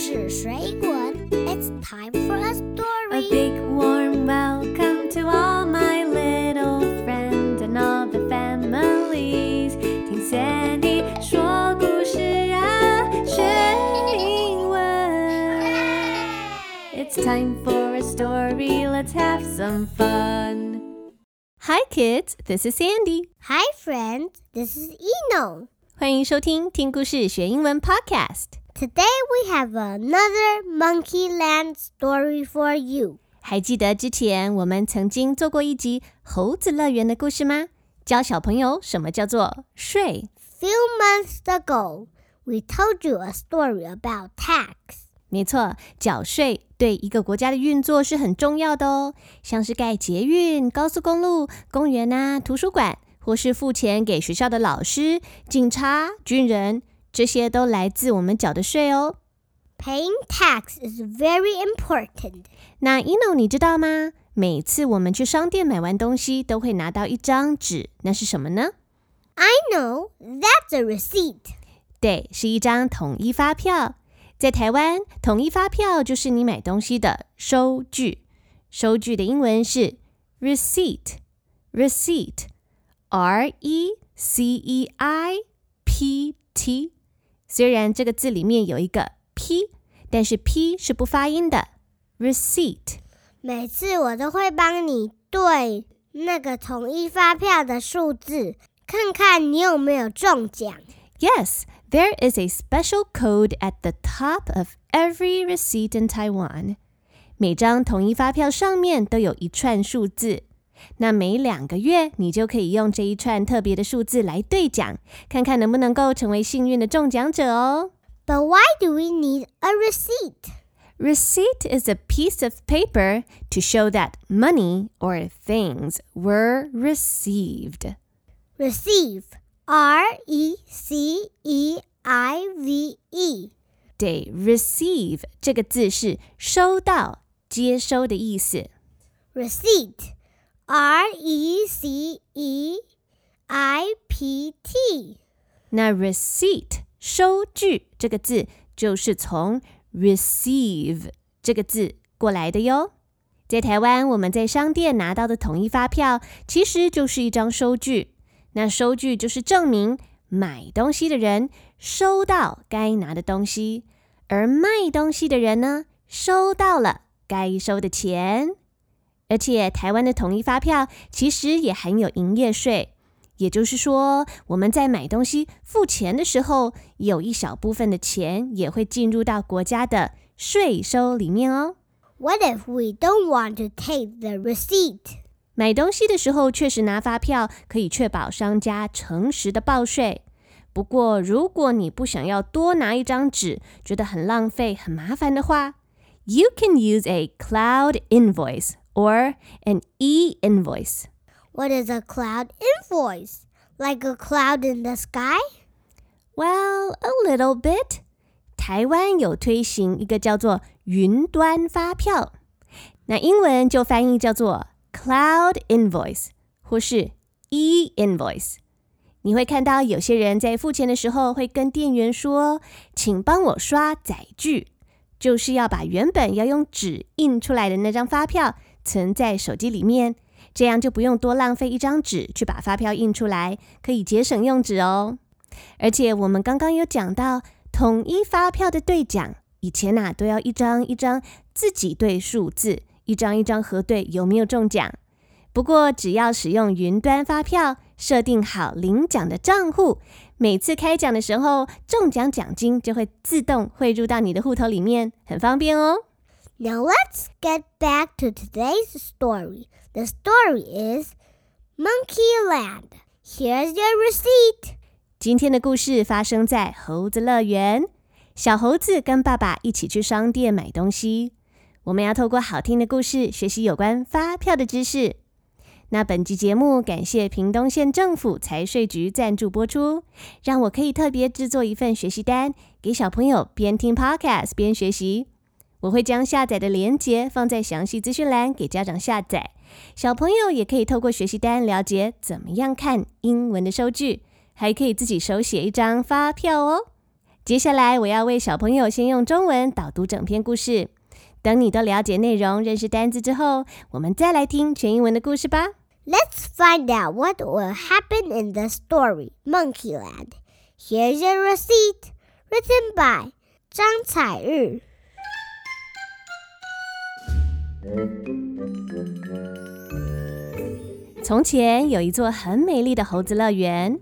事学英文，It's time for a story. A big warm welcome to all my little friends and all the families. 听 Sandy 说故事啊，学英文。It's time for a story. Let's have some fun. Hi kids, this is Sandy. Hi friends, this is Eno. 欢迎收听听故事学英文 Podcast。 Today we have another Monkey Land story for you. 还记得之前我们曾经做过一集猴子乐园的故事吗？教小朋友什么叫做税。Few months ago, we told you a story about tax. 没错，缴税对一个国家的运作是很重要的哦，像是盖捷运、高速公路、公园啊、图书馆。或是付钱给学校的老师、警察、军人，这些都来自我们缴的税哦。Paying tax is very important。那 Ino 你知道吗？每次我们去商店买完东西，都会拿到一张纸，那是什么呢？I know that's a receipt。对，是一张统一发票。在台湾，统一发票就是你买东西的收据。收据的英文是 receipt。receipt，r e c e i p t。虽然这个字里面有一个 P，但是 P 是不发音的。Receipt。每次我都会帮你对那个统一发票的数字，看看你有没有中奖。Yes, there is a special code at the top of every receipt in Taiwan. 每张统一发票上面都有一串数字。那每两个月，你就可以用这一串特别的数字来兑奖，看看能不能够成为幸运的中奖者哦。But why do we need a receipt? Receipt is a piece of paper to show that money or things were received. Receive, R-E-C-E-I-V-E。对，receive 这个字是收到、接收的意思。Receipt。 R E C E I P T，那 receipt 收据这个字就是从 receive 这个字过来的哟。在台湾，我们在商店拿到的统一发票，其实就是一张收据。那收据就是证明买东西的人收到该拿的东西，而卖东西的人呢，收到了该收的钱。而且台湾的统一发票其实也含有营业税，也就是说，我们在买东西付钱的时候，有一小部分的钱也会进入到国家的税收里面哦。What if we don't want to take the receipt? 买东西的时候确实拿发票，可以确保商家诚实的报税。不过，如果你不想要多拿一张纸，觉得很浪费、很麻烦的话，You can use a cloud invoice. or an e-invoice. What is a cloud invoice? Like a cloud in the sky? Well, a little bit. 台湾有推行一个叫做云端发票，那英文就翻译叫做 cloud invoice 或是 e-invoice。你会看到有些人在付钱的时候会跟店员说：“请帮我刷载具。”就是要把原本要用纸印出来的那张发票。 存在手机里面，这样就不用多浪费一张纸去把发票印出来，可以节省用纸哦。而且我们刚刚有讲到统一发票的兑奖，以前呐、都要一张一张自己对数字，一张一张核对有没有中奖。不过只要使用云端发票，设定好领奖的账户，每次开奖的时候，中奖奖金就会自动汇入到你的户头里面，很方便哦。Now let's get back to today's story. The story is Monkey Land. Here's your receipt. 今天的故事发生在猴子乐园。小猴子跟爸爸一起去商店买东西。我们要透过好听的故事学习有关发票的知识。那本集节目感谢屏东县政府财税局赞助播出，让我可以特别制作一份学习单，给小朋友边听 Podcast 边学习。我会将下载的链接放在详细资讯栏，给家长下载。小朋友也可以透过学习单了解怎么样看英文的收据，还可以自己手写一张发票哦。接下来我要为小朋友先用中文导读整篇故事。等你都了解内容、认识单字之后，我们再来听全英文的故事吧。Let's find out what will happen in the story Monkeyland. Here's your receipt, written by 张彩日。从前有一座很美丽的猴子乐园，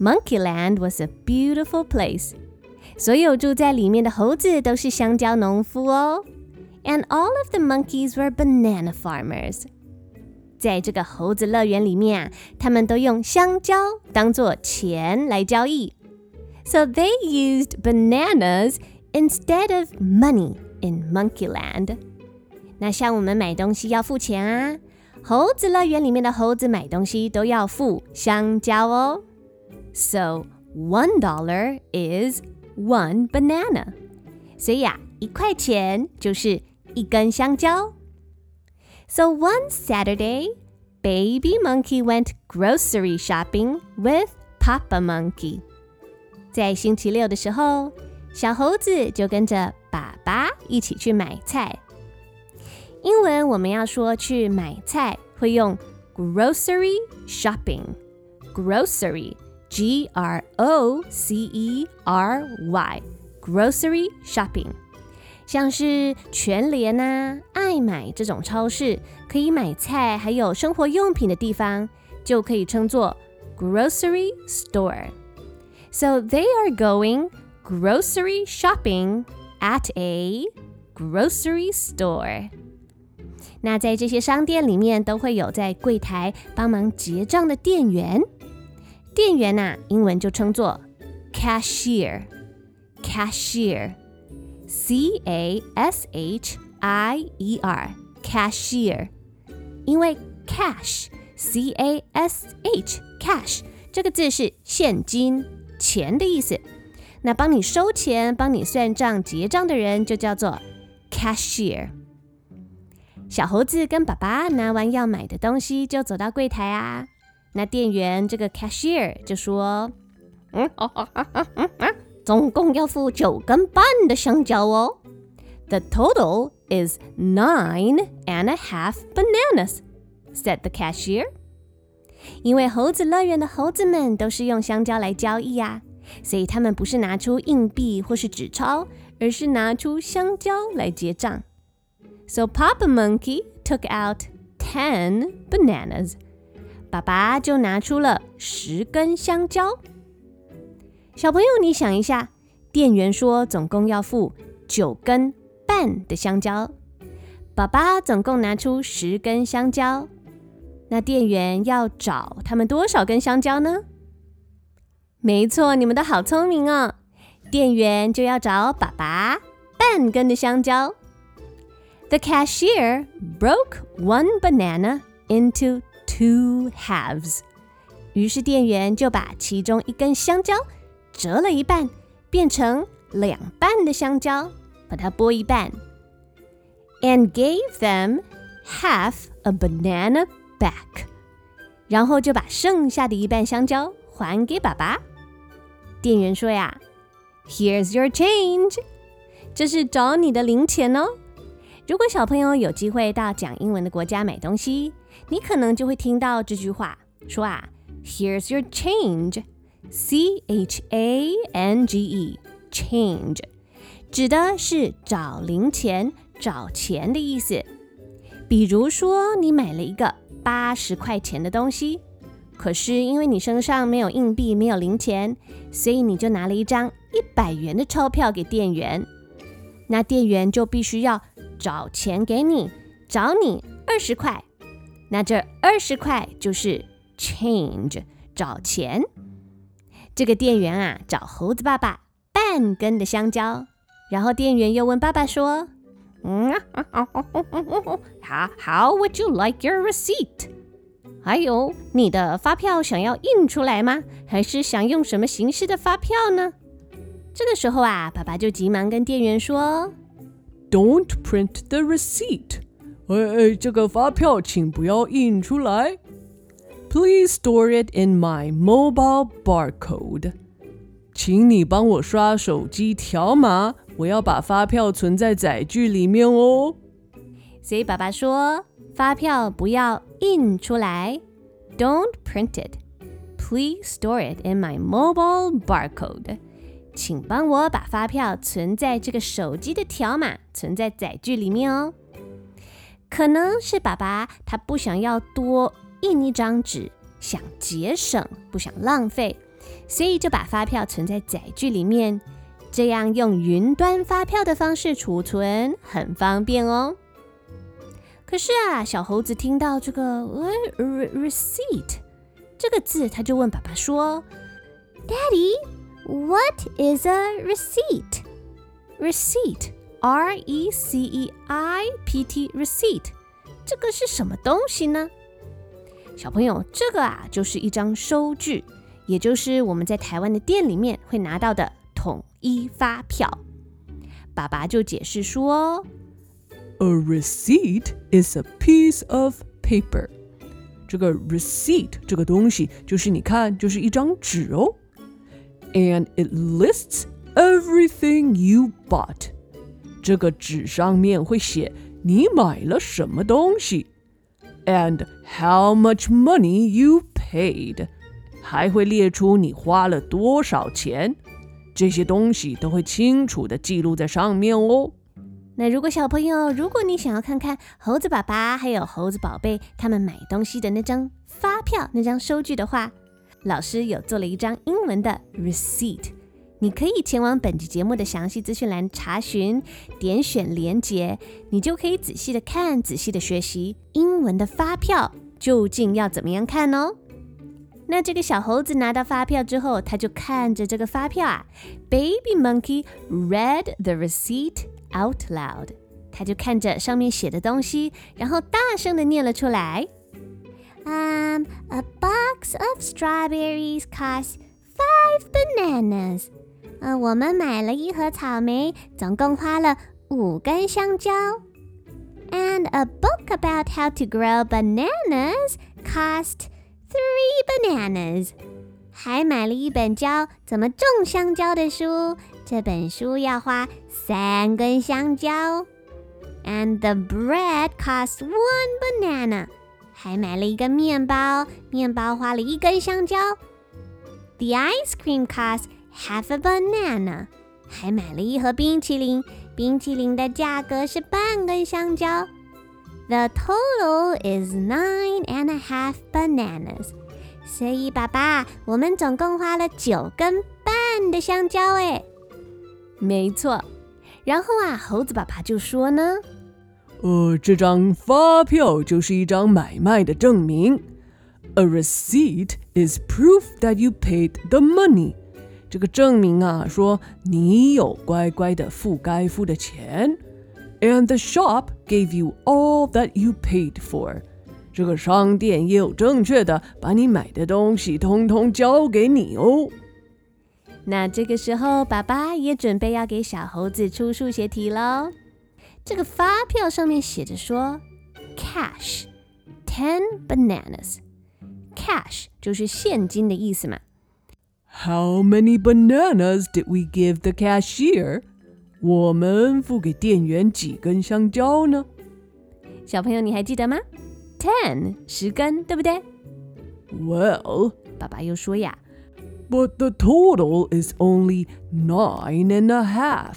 Monkeyland was a beautiful place。所有住在里面的猴子都是香蕉农夫哦。And all of the monkeys were banana farmers。在这个猴子乐园里面啊，他们都用香蕉当做钱来交易。So they used bananas instead of money in Monkeyland。 那像我们买东西要付钱啊，猴子乐园里面的猴子买东西都要付香蕉哦。So one dollar is one banana，所以啊，一块钱就是一根香蕉。So one Saturday, Baby Monkey went grocery shopping with Papa Monkey。在星期六的时候，小猴子就跟着爸爸一起去买菜。英文我们要说去买菜，会用 grocery shopping。grocery G R O C E R Y grocery shopping，像是全联啊、爱买这种超市，可以买菜还有生活用品的地方，就可以称作 grocery store。So they are going grocery shopping at a grocery store。那在这些商店里面，都会有在柜台帮忙结账的店员。店员呐、英文就称作 cashier，cashier，c a s h i e r，cashier。因为 cash，c a s h，cash 这个字是现金、钱的意思。那帮你收钱、帮你算账、结账的人就叫做 cashier。小猴子跟爸爸拿完要买的东西，就走到柜台啊。那店员这个 cashier 就说：“嗯，哦哦啊啊嗯啊，总共要付九根半的香蕉哦。”The total is nine and a half bananas," said the cashier. 因为猴子乐园的猴子们都是用香蕉来交易啊，所以他们不是拿出硬币或是纸钞，而是拿出香蕉来结账。So Papa Monkey took out ten bananas. 爸爸就拿出了十根香蕉。小朋友，你想一下，店员说总共要付九根半的香蕉，爸爸总共拿出十根香蕉，那店员要找他们多少根香蕉呢？没错，你们都好聪明哦。店员就要找爸爸半根的香蕉。The cashier broke one banana into Two halves，于是店员就把其中一根香蕉折了一半，变成两半的香蕉，把它剥一半，and gave them half a banana back，然后就把剩下的一半香蕉还给爸爸。店员说呀：“Here's your change，这是找你的零钱哦。” 如果小朋友有机会到讲英文的国家买东西，你可能就会听到这句话，说啊，Here's your change，C H A N G E，change，指的是找零钱、找钱的意思。比如说，你买了一个八十块钱的东西，可是因为你身上没有硬币、没有零钱，所以你就拿了一张一百元的钞票给店员，那店员就必须要。找钱给你，找你二十块，那这二十块就是 change，找钱。这个店员啊，找猴子爸爸半根的香蕉，然后店员又问爸爸说：“ 嗯 how would you like your receipt？还有你的发票想要印出来吗？还是想用什么形式的发票呢？”这个时候啊，爸爸就急忙跟店员说。Don't print the receipt。哎哎，这个发票请不要印出来。Please store it in my mobile barcode。 请你帮我刷手机条码，我要把发票存在载具里面哦。所以爸爸说，发票不要印出来，Don't print it. Please store it in my mobile barcode. 请帮我把发票存在这个手机的条码，存在载具里面哦。可能是爸爸他不想要多印一张纸，想节省，不想浪费。所以就把发票存在载具里面，这样用云端发票的方式储存很方便哦。可是啊，小猴子听到这个呃 receipt 这个字，他就问爸爸说：“Daddy ：“Daddy，what is a receipt？receipt，R E C E I P T，receipt，这个是什么东西呢？”小朋友，这个啊，就是一张收据。也就是我们在台湾的店里面会拿到的统一发票，爸爸就解释说：“A receipt is a piece of paper。这个 receipt 这个东西就是你看，就是一张纸哦。 And it lists everything you bought。这个纸上面会写你买了什么东西，and how much money you paid。”还会列出你花了多少钱，这些东西都会清楚地记录在上面哦。那如果小朋友，如果你想要看看猴子爸爸还有猴子宝贝他们买东西的那张发票、那张收据的话， 老师有做了一张英文的 receipt，你可以前往本集节目的详细资讯栏查询，点选连结，你就可以仔细的看、仔细的学习英文的发票究竟要怎么样看哦。那这个小猴子拿到发票之后，他就看着这个发票啊。Baby monkey read the receipt out loud。他就看着上面写的东西，然后大声的念了出来。Um, a box of strawberries costs five bananas。呃，我们买了一盒草莓，总共花了五根香蕉。And a book about how to grow bananas cost Three bananas，还买了一本教怎么种香蕉的书。这本书要花三根香蕉。And the bread cost one banana， 还买了一个面包，面包花了一根香蕉。The ice cream cost half a banana，还买了一盒冰淇淋，冰淇淋的价格是半根香蕉。The total is nine and a half bananas. 所以，爸爸，我们总共花了九根半的香蕉。哎，没错。然后啊，猴子爸爸就说呢：“呃，这张发票就是一张买卖的证明。A receipt is proof that you paid the money. 这个证明啊，说你有乖乖的付该付的钱。” And the shop gave you all that you paid for。这个商店也有正确的把你买的东西通通交给你哦。那这个时候，爸爸也准备要给小猴子出数学题喽。这个发票上面写着说，cash ten bananas。cash 就是现金的意思嘛。How many bananas did we give the cashier？我们付给店员几根香蕉呢？小朋友，你还记得吗？Ten 十根，对不对？Well，爸爸又说呀，But the total is only nine and a half。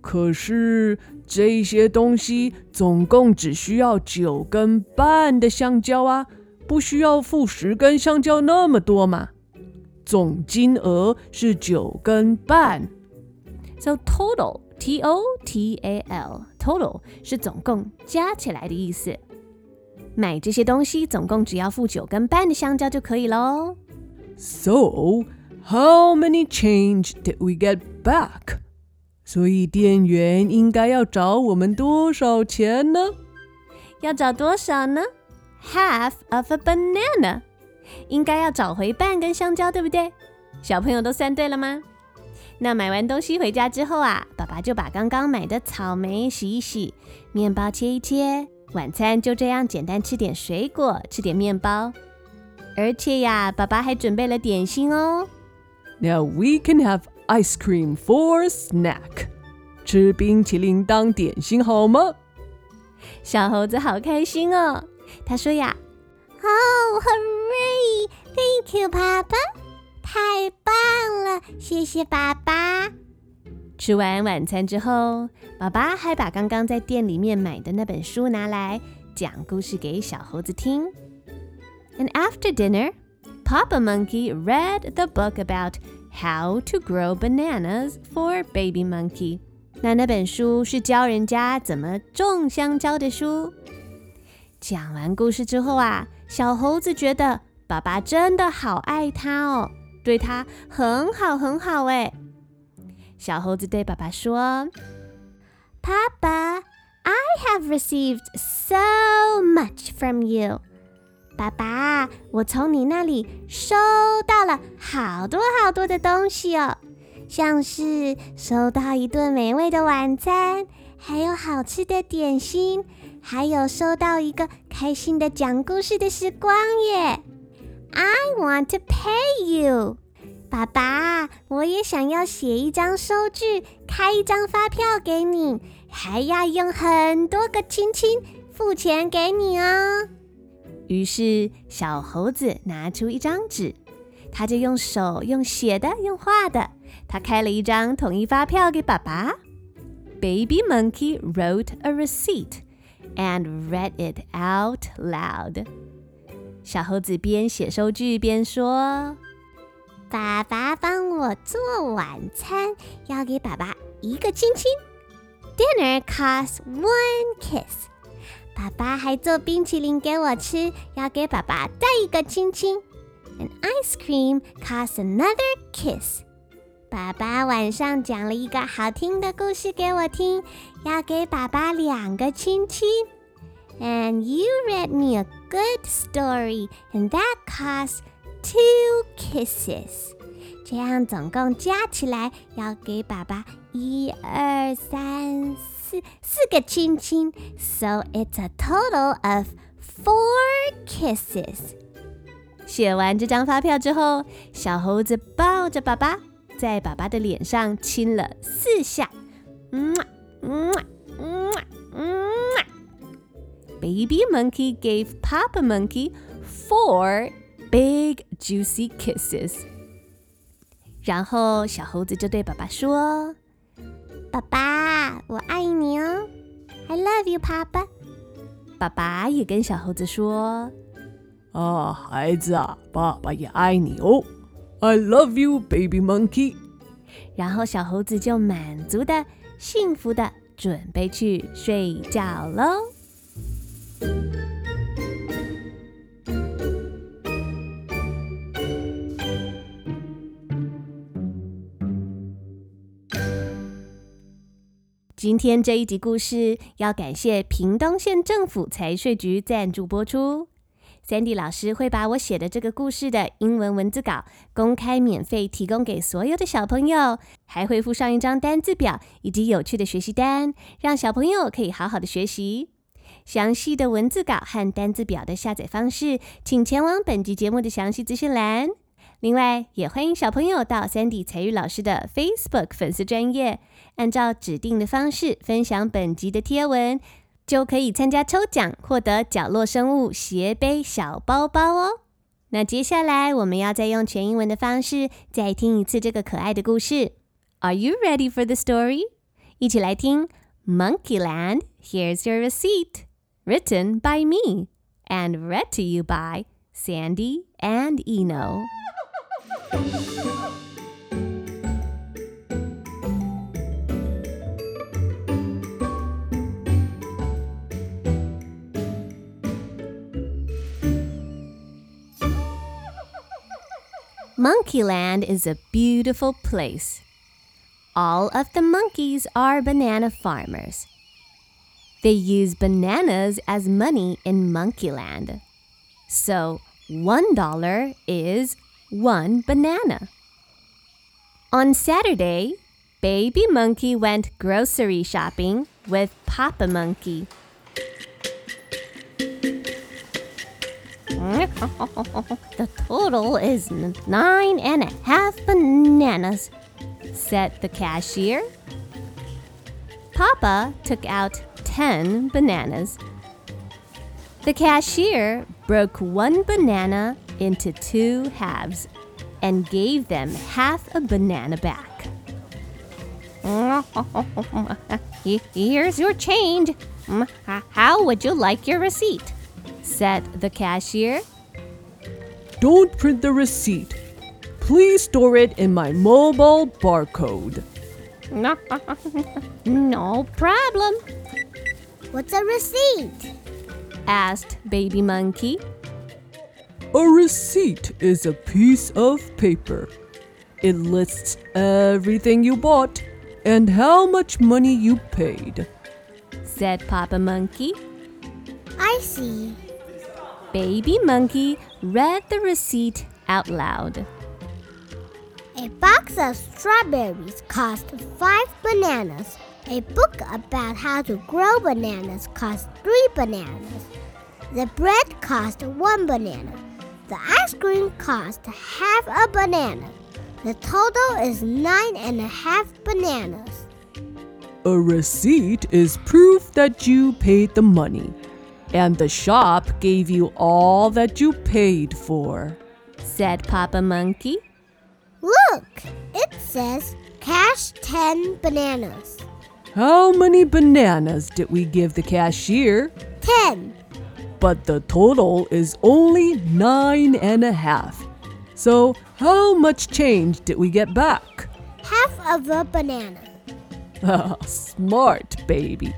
可是 这些东西总共只需要九根半的香蕉啊，不需要付十根香蕉那么多嘛。总金额是九根半。So total。T O T A L，total 是总共加起来的意思。买这些东西总共只要付九根半的香蕉就可以喽。So how many change did we get back？所以店员应该要找我们多少钱呢？要找多少呢？Half of a banana，应该要找回半根香蕉，对不对？小朋友都算对了吗？那买完东西回家之后啊，爸爸就把刚刚买的草莓洗一洗，面包切一切，晚餐就这样简单吃点水果，吃点面包。而且呀，爸爸还准备了点心哦。Now we can have ice cream for snack. 吃冰淇淋当点心好吗？小猴子好开心哦。他说呀：“Oh, hooray! Thank you, 爸爸。太棒了，谢谢爸爸。”吃完晚餐之后，爸爸还把刚刚在店里面买的那本书拿来讲故事给小猴子听。And after dinner, Papa Monkey read the book about how to grow bananas for baby monkey。那那本书是教人家怎么种香蕉的书。讲完故事之后啊，小猴子觉得爸爸真的好爱他哦，对他很好很好诶。小猴子对爸爸说：“Papa, I have received so much from you。 爸爸，我从你那里收到了好多好多的东西哦，像是收到一顿美味的晚餐，还有好吃的点心，还有收到一个开心的讲故事的时光耶。I want to pay you。”爸爸，我也想要写一张收据，开一张发票给你，还要用很多个亲亲付钱给你哦。于是，小猴子拿出一张纸，他就用手用写的，用画的，他开了一张统一发票给爸爸。Baby Monkey wrote a receipt and read it out loud。小猴子边写收据边说。爸爸帮我做晚餐，要给爸爸一个亲亲。Dinner costs one kiss。爸爸还做冰淇淋给我吃，要给爸爸再一个亲亲。An ice cream costs another kiss。爸爸晚上讲了一个好听的故事给我听，要给爸爸两个亲亲。And you read me a good story, and that costs Two kisses，这样总共加起来要给爸爸一二三 四四个亲亲，so it's a total of four kisses。写完这张发票之后，小猴子抱着爸爸，在爸爸的脸上亲了四下，嗯嗯嗯嗯。Baby monkey gave Papa monkey four Big juicy kisses，然后小猴子就对爸爸说：“ 爸爸，我爱你哦，I love you, Papa。”爸爸也跟小猴子说：“啊，孩子啊，爸爸也爱你哦，I love you, baby monkey。”然后小猴子就满足的、幸福的准备去睡觉喽。今天这一集故事要感谢屏东县政府财税局赞助播出。Sandy 老师会把我写的这个故事的英文文字稿公开免费提供给所有的小朋友，还会附上一张单字表以及有趣的学习单，让小朋友可以好好的学习。详细的文字稿和单字表的下载方式，请前往本集节目的详细资讯栏。另外，也欢迎小朋友到 Sandy 才艺老师的 Facebook 粉丝专页，按照指定的方式分享本集的贴文，就可以参加抽奖，获得角落生物斜背小包包哦。那接下来我们要再用全英文的方式再听一次这个可爱的故事。Are you ready for the story？一起来听 Monkeyland. Here's your receipt. Written by me and read to you by Sandy and Eno. Monkeyland is a beautiful place. All of the monkeys are banana farmers. They use bananas as money in Monkeyland. So, one dollar is one banana. On Saturday, Baby Monkey went grocery shopping with Papa Monkey. the total is nine and a half bananas, said the cashier. Papa took out ten bananas. The cashier broke one banana into two halves and gave them half a banana back. Here's your change. How would you like your receipt? Said the cashier. Don't print the receipt. Please store it in my mobile barcode. no problem, What's a receipt? asked Baby Monkey. A receipt is a piece of paper. It lists everything you bought and how much money you paid. said Papa Monkey. I see. Baby Monkey read the receipt out loud. A box of strawberries cost five bananas. A book about how to grow bananas cost three bananas. The bread cost one banana. The ice cream cost half a banana. The total is nine and a half bananas. A receipt is proof that you paid the money, and the shop gave you all that you paid for. said Papa Monkey. Look, it says cash 10 bananas. How many bananas did we give the cashier? 10. But the total is only nine and a half. So, how much change did we get back? Half of a banana. Smart baby.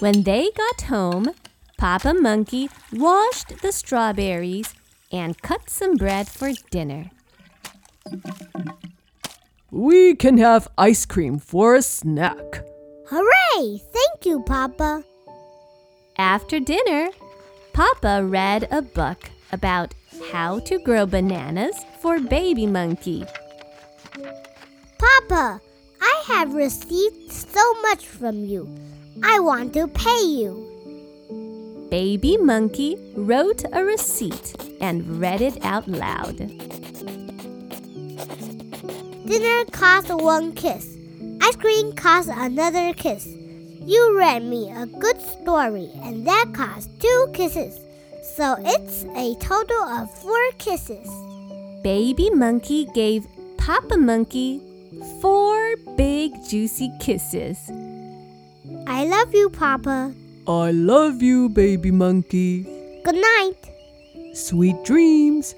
When they got home, Papa Monkey washed the strawberries and cut some bread for dinner. We can have ice cream for a snack. Hooray! Thank you, Papa. After dinner, Papa read a book about how to grow bananas for Baby Monkey. Papa, I have received so much from you. I want to pay you. Baby Monkey wrote a receipt and read it out loud. Dinner cost one kiss. Ice cream cost another kiss. You read me a good story, and that cost two kisses. So it's a total of four kisses. Baby Monkey gave Papa Monkey four big juicy kisses. I love you, Papa. I love you, baby monkey. Good night. Sweet dreams.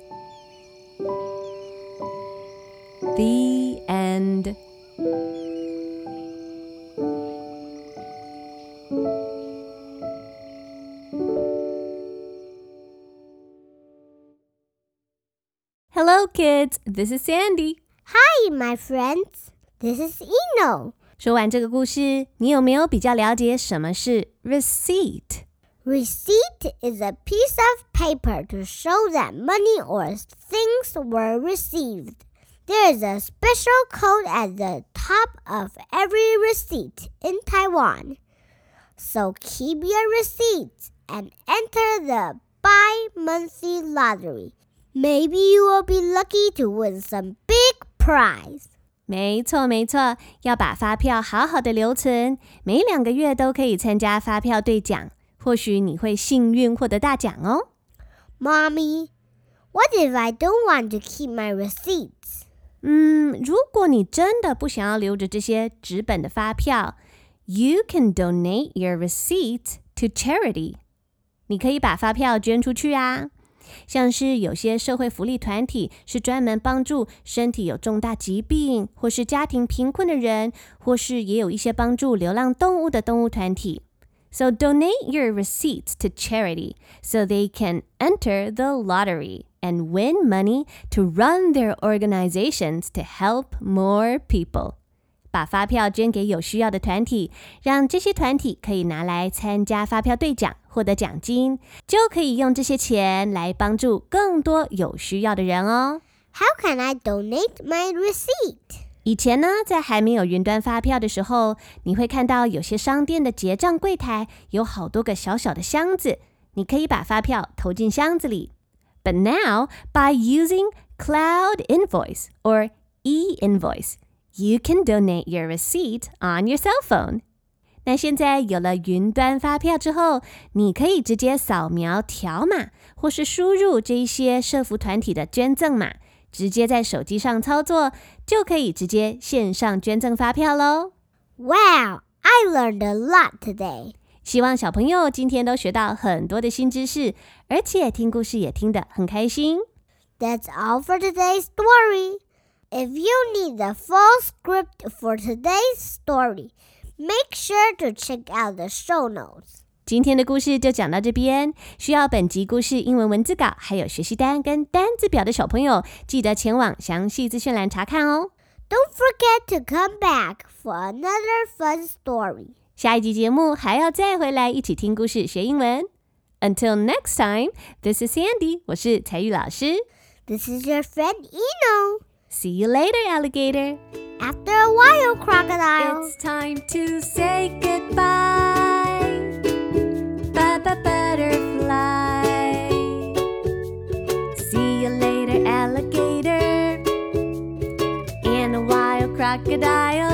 The end. Hello, kids. This is Sandy. Hi, my friends. This is Eno. 说完这个故事，你有没有比较了解什么是 receipt？ Receipt is a piece of paper to show that money or things were received. There is a special code at the top of every receipt in Taiwan. So keep your receipts and enter the bi monthly lottery. Maybe you will be lucky to win some big prize. 没错，没错，要把发票好好的留存，每两个月都可以参加发票兑奖，或许你会幸运获得大奖哦。Mommy, what if I don't want to keep my receipts? 嗯，如果你真的不想要留着这些纸本的发票，You can donate your receipt to charity。你可以把发票捐出去啊。像是有些社会福利团体是专门帮助身体有重大疾病或是家庭贫困的人，或是也有一些帮助流浪动物的动物团体。So donate your receipts to charity so they can enter the lottery and win money to run their organizations to help more people. 把发票捐给有需要的团体，让这些团体可以拿来参加发票兑奖， 获得奖金，就可以用这些钱来帮助更多有需要的人哦。 How can I donate my receipt? 以前呢，在还没有云端发票的时候，你会看到有些商店的结账柜台有好多个小小的箱子，你可以把发票投进箱子里。But now, by using Cloud Invoice or e-invoice, you can donate your receipt on your cell phone. 那现在有了云端发票之后，你可以直接扫描条码，或是输入这一些社服团体的捐赠码，直接在手机上操作，就可以直接线上捐赠发票喽。Wow, I learned a lot today. 希望小朋友今天都学到很多的新知识，而且听故事也听得很开心。That's all for today's story. If you need the full script for today's story, make sure to check out the show notes. 今天的故事就讲到这边。需要本集故事英文文字稿还有学习单跟单字表的小朋友，记得前往详细资讯栏查看哦。Don't forget to come back for another fun story. 下一集节目还要再回来一起听故事学英文。Until next time, this is Sandy，我是采玉老师。This is your friend Eno. See you later, alligator. After a while, crocodile. It's time to say goodbye. Bye bye, butterfly. See you later, alligator. And a wild crocodile.